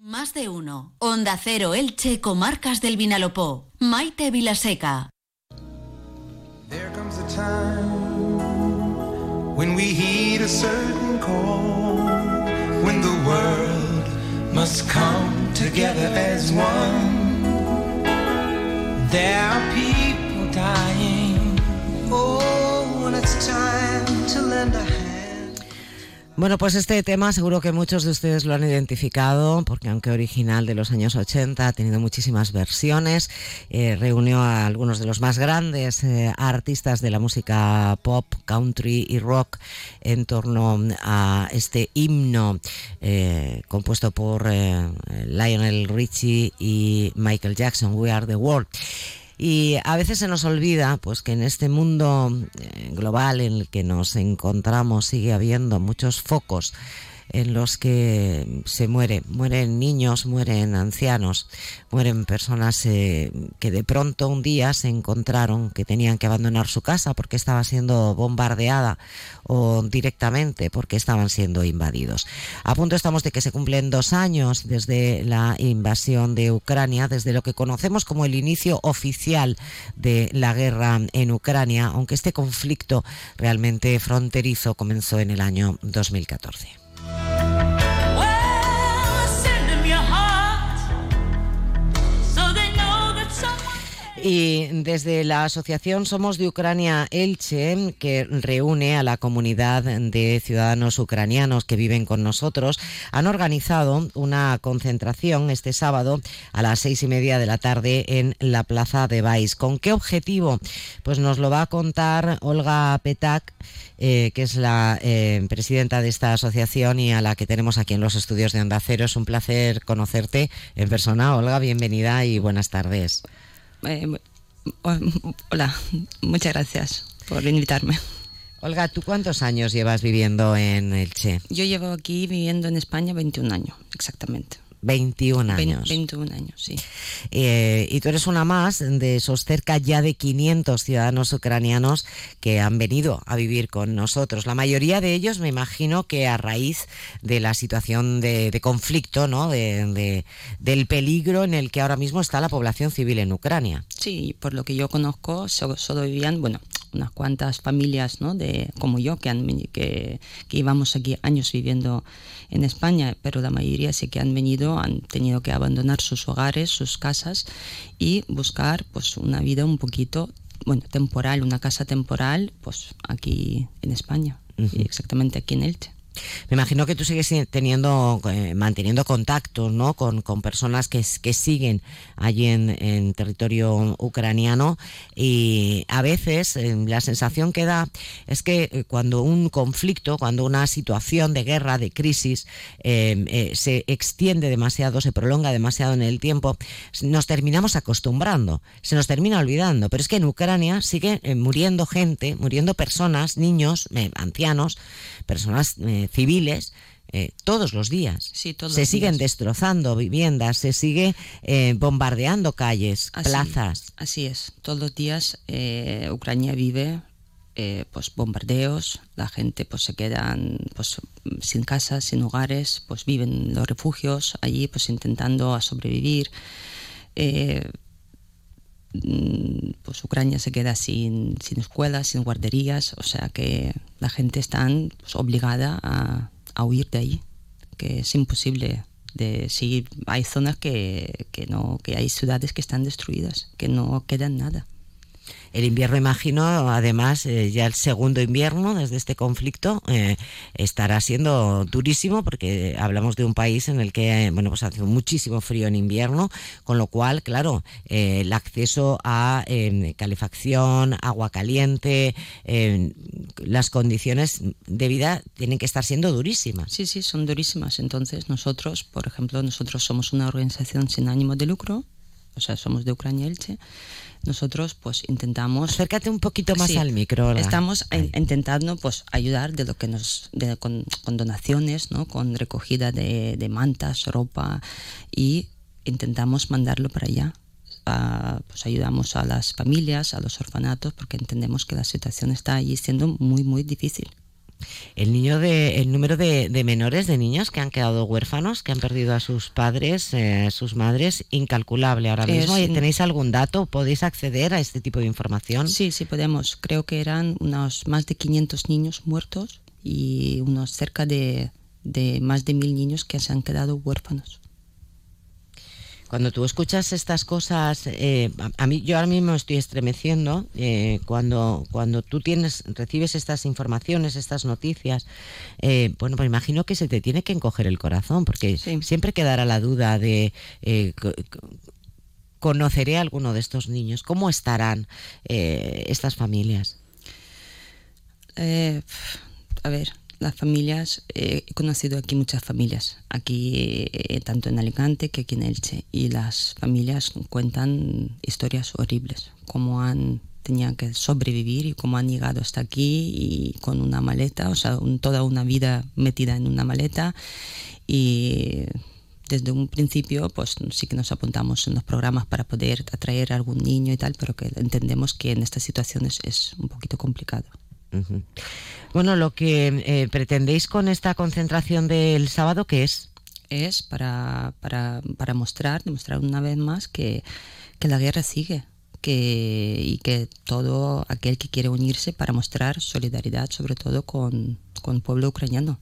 Más de uno. Onda Cero Elche, Comarcas del Vinalopó. Maite Vilaseca. There comes a time when we heed a certain call, when the world must come together as one. There are people dying. Oh, when it's time to lend a hand. Bueno, pues este tema seguro que muchos de ustedes lo han identificado, porque aunque original de los años 80, ha tenido muchísimas versiones, eh, reunió a algunos de los más grandes eh, artistas de la música pop, country y rock en torno a este himno eh, compuesto por Lionel Richie y Michael Jackson, We Are the World. Y a veces se nos olvida pues que en este mundo eh, global en el que nos encontramos sigue habiendo muchos focos en los que se muere, mueren niños, mueren ancianos, mueren personas eh, que de pronto un día se encontraron que tenían que abandonar su casa porque estaba siendo bombardeada o directamente porque estaban siendo invadidos. A punto estamos de que se cumplen dos años desde la invasión de Ucrania, desde lo que conocemos como el inicio oficial de la guerra en Ucrania, aunque este conflicto realmente fronterizo comenzó en el año 2014. Y desde la Asociación Somos de Ucrania Elche, que reúne a la comunidad de ciudadanos ucranianos que viven con nosotros, han organizado una concentración este sábado a las seis y media de la tarde en la Plaza de Baix. ¿Con qué objetivo? Pues nos lo va a contar Olga Petak. Eh, que es la eh, presidenta de esta asociación y a la que tenemos aquí en los estudios de Onda Cero. Es un placer conocerte en persona. Olga, bienvenida y buenas tardes. Eh, hola, muchas gracias por invitarme. Olga, ¿tú cuántos años llevas viviendo en Elche? Yo llevo aquí viviendo en España 21 años, exactamente. 21 años. 21 años, sí. Eh, y tú eres una más de esos cerca ya de 500 ciudadanos ucranianos que han venido a vivir con nosotros. La mayoría de ellos, me imagino que a raíz de la situación de, de conflicto, ¿no? De, de, del peligro en el que ahora mismo está la población civil en Ucrania. Sí, por lo que yo conozco, solo, solo vivían, bueno, unas cuantas familias, ¿no? De, como yo, que, han, que, que íbamos aquí años viviendo en España, pero la mayoría sí que han venido, han tenido que abandonar sus hogares, sus casas y buscar pues una vida un poquito, bueno, temporal, una casa temporal, pues aquí en España, uh -huh. exactamente aquí en Elche. Me imagino que tú sigues teniendo, eh, manteniendo contacto ¿no? con, con personas que, que, siguen allí en, territorio ucraniano y a veces eh, la sensación que da es que eh, cuando un conflicto, cuando una situación de guerra, de crisis, eh, se extiende demasiado, se prolonga demasiado en el tiempo, nos terminamos acostumbrando, se nos termina olvidando. Pero es que en Ucrania sigue muriendo gente, muriendo personas, niños, ancianos, personas civiles eh, todos los días. Sí, todos se los siguen días. destrozando viviendas, se sigue eh, bombardeando calles, así, plazas. Así es, todos los días eh, Ucrania vive eh, pues bombardeos, la gente pues se quedan pues sin casas, sin hogares, pues viven en los refugios allí pues intentando a sobrevivir. Eh, pues Ucrania se queda sin, sin escuelas, sin guarderías, o sea que la gente está pues, obligada a, a, huir de ahí, que es imposible de seguir. Hay zonas que, que, no, que hay ciudades que están destruidas, que no quedan nada. El invierno, imagino, además, eh, ya el segundo invierno desde este conflicto eh, estará siendo durísimo porque hablamos de un país en el que, bueno, pues hace muchísimo frío en invierno, con lo cual, claro, eh, el acceso a calefacción, agua caliente, las condiciones de vida tienen que estar siendo durísimas. Sí, sí, son durísimas. Entonces, nosotros, por ejemplo, nosotros somos una organización sin ánimo de lucro, o sea, somos de Ucrania Elche nosotros pues intentamos acércate un poquito más sí, al micro estamos en, intentando pues ayudar de lo que nos de, con, con, donaciones no con recogida de, de, mantas ropa y intentamos mandarlo para allá. Pues ayudamos a las familias a los orfanatos porque entendemos que la situación está allí siendo muy muy difícil El niño de, el número de, menores, de niños que han quedado huérfanos, que han perdido a sus padres, eh, sus madres, incalculable ahora mismo. ¿Tenéis algún dato? ¿Podéis acceder a este tipo de información? Sí, sí podemos. Creo que eran unos más de 500 niños muertos y unos cerca de, de más de mil niños que se han quedado huérfanos. Cuando tú escuchas estas cosas, eh, a mí yo ahora mismo estoy estremeciendo eh, cuando cuando tú tienes recibes estas informaciones, estas noticias. Eh, bueno, pues imagino que se te tiene que encoger el corazón porque siempre quedará la duda de conoceré a alguno de estos niños, cómo estarán estas familias. a ver, las familias, eh, he conocido aquí muchas familias, aquí eh, tanto en Alicante que aquí en Elche, y las familias cuentan historias horribles, cómo han tenían que sobrevivir y cómo han llegado hasta aquí y con una maleta, o sea, toda una vida metida en una maleta y desde un principio pues sí que nos apuntamos en los programas para poder atraer a algún niño y tal, pero que entendemos que en estas situaciones es un poquito complicado. Bueno, lo que eh, pretendéis con esta concentración del sábado, ¿qué es? Es para, para, para mostrar, demostrar una vez más que, que la guerra sigue, que, y que todo aquel que quiere unirse para mostrar solidaridad, sobre todo con, con el pueblo ucraniano.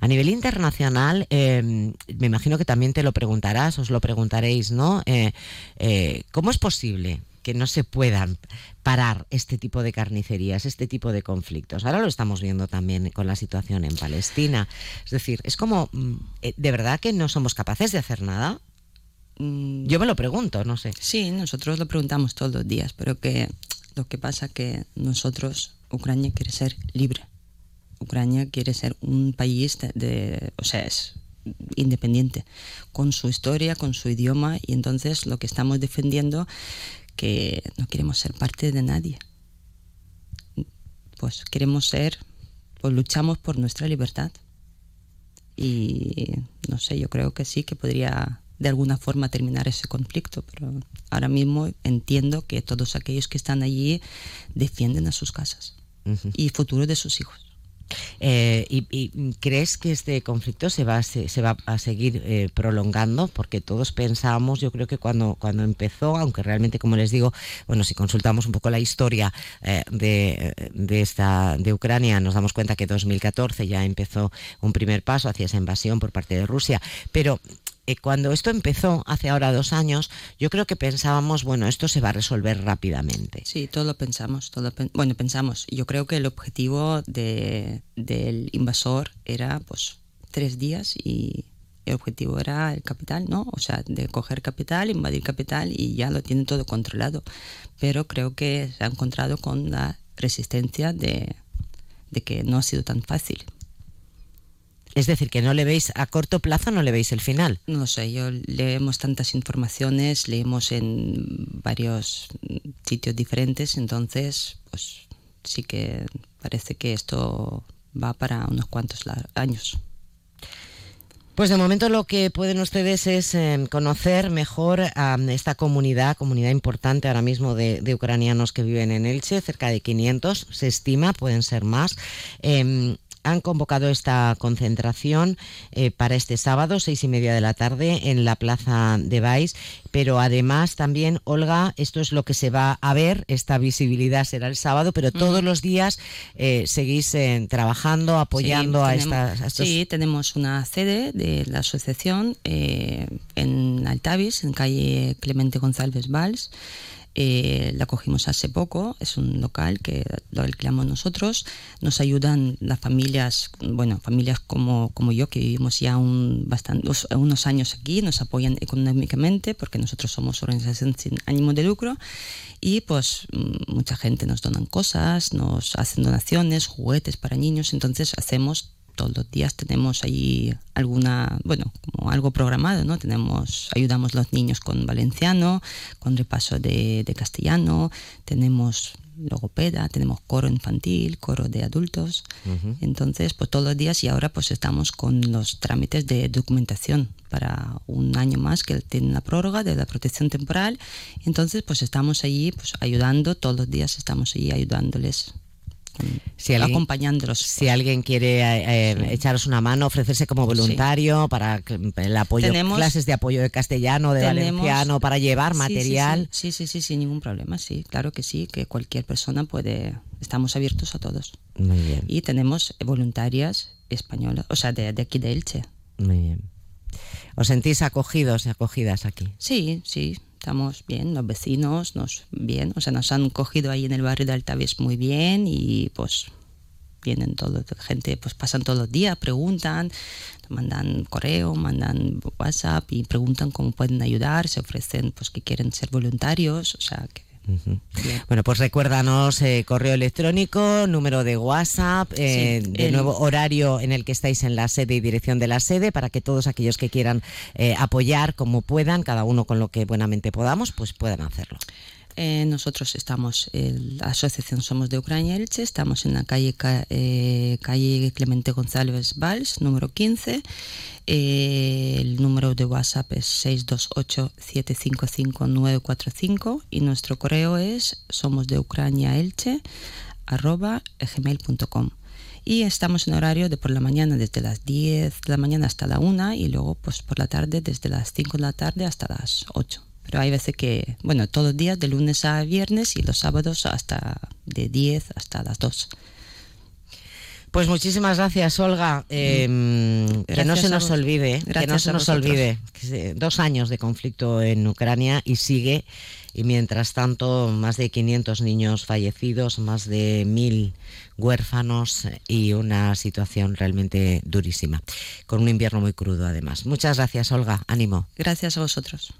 A nivel internacional, em, me imagino que también te lo preguntarás, os lo preguntaréis, ¿no? Eh, eh, ¿Cómo es posible que no se puedan parar este tipo de carnicerías, este tipo de conflictos. Ahora lo estamos viendo también con la situación en Palestina. Es decir, es como, mm, eh, ¿de verdad que no somos capaces de hacer nada? Mm. Yo me lo pregunto, no sé. Sí, nosotros lo preguntamos todos los días, pero que lo que pasa que nosotros, Ucrania quiere ser libre. Ucrania quiere ser un país de, o sea, es independiente, con su historia, con su idioma, y entonces lo que estamos defendiendo que no queremos ser parte de nadie. Pues queremos ser, pues luchamos por nuestra libertad. Y no sé, yo creo que sí, que podría de alguna forma terminar ese conflicto, pero ahora mismo entiendo que todos aquellos que están allí defienden a sus casas y futuro de sus hijos. Eh, y, crees que este conflicto se va, se, va a seguir eh, prolongando? Porque todos pensábamos, yo creo que cuando, cuando empezó, aunque realmente, como les digo, bueno, si consultamos un poco la historia eh, de, de, esta, de Ucrania, nos damos cuenta que 2014 ya empezó un primer paso hacia esa invasión por parte de Rusia, pero eh, cuando esto empezó, hace ahora dos años, yo creo que pensábamos, bueno, esto se va a resolver rápidamente. Sí, todo lo pensamos. Todo bueno, pensamos. Yo creo que el objetivo de, del invasor era, pues, tres días y el objetivo era el capital, ¿no? O sea, de coger capital, invadir capital y ya lo tienen todo controlado. Pero creo que se ha encontrado con la resistencia de, de que no ha sido tan fácil. Es decir, que no le veis a corto plazo, no le veis el final. No sé, yo leemos tantas informaciones, leemos en varios sitios diferentes, entonces, pues sí que parece que esto va para unos cuantos años. Pues de momento lo que pueden ustedes es em, conocer mejor a esta comunidad, comunidad importante ahora mismo de, ucranianos que viven en Elche, cerca de 500, se estima, pueden ser más. Em, han convocado esta concentración eh, para este sábado, seis y media de la tarde, en la plaza de Baix. Pero además también, Olga, esto es lo que se va a ver, esta visibilidad será el sábado, pero todos los días eh, seguís eh, trabajando, apoyando a, estas, Sí, tenemos una sede de la asociación en Altavis, en calle Clemente González Valls. Eh, la cogimos hace poco, es un local que lo alquilamos nosotros. Nos ayudan las familias, bueno, familias como, como yo, que vivimos ya un, bastante, unos años aquí, nos apoyan económicamente porque nosotros somos organización sin ánimo de lucro y pues mm, mucha gente nos donan cosas, nos hacen donaciones, juguetes para niños, entonces hacemos todos los días tenemos allí alguna, bueno, como algo programado, ¿no? Tenemos, ayudamos a los niños con valenciano, con repaso de, castellano, tenemos logopeda, tenemos coro infantil, coro de adultos. Entonces, pues todos los días y ahora pues estamos con los trámites de documentación para un año más que tiene la prórroga de la protección temporal. Entonces, pues estamos allí pues ayudando, todos los días estamos allí ayudándoles Si alguien- acompañándolos. Si alguien quiere eh, eh, echaros una mano, ofrecerse como voluntario para el apoyo, Tenemos- clases de apoyo de castellano, de Tenemos- valenciano, para llevar Sí, material. Sí, sí, sí, sí, sin ningún problema, sí, claro que sí, que cualquier persona puede, estamos abiertos a todos. Muy bien, Y tenemos voluntarias españolas, o sea, de, de aquí de Elche. muy bien. ¿Os sentís acogidos y acogidas aquí? Sí, sí, estamos bien, los vecinos nos bien, o sea, nos han cogido ahí en el barrio de Altaves muy bien y pues vienen todo, gente, pues pasan todos los días, preguntan, mandan correo, mandan WhatsApp y preguntan cómo pueden ayudar, se ofrecen pues que quieren ser voluntarios, o sea, que Bueno, pues recuérdanos eh, correo electrónico, número de WhatsApp, eh, Sí, de el- nuevo horario en el que estáis en la sede y dirección de la sede, para que todos aquellos que quieran eh, apoyar como puedan, cada uno con lo que buenamente podamos, pues puedan hacerlo. Eh, nosotros estamos, el- la asociación Somos de Ucrania Elche, estamos en la calle, Ca- eh, calle Clemente González Valls, número 15. Eh, el número de WhatsApp es 628-755-945 y nuestro correo es somos de Ucrania Elche arroba gmail.com. Y estamos en horario de por la mañana desde las 10 de la mañana hasta la 1 y luego pues por la tarde desde las 5 de la tarde hasta las 8. Pero hay veces que, bueno, todos los días de lunes a viernes y los sábados hasta de 10 hasta las 2. Pues muchísimas gracias, Olga. Eh, que no se nos vos. olvide, que no se nos olvide. dos años de conflicto en Ucrania y sigue. Y mientras tanto, más de 500 niños fallecidos, más de 1.000 huérfanos y una situación realmente durísima. Con un invierno muy crudo, además. Muchas gracias, Olga. Ánimo. Gracias a vosotros.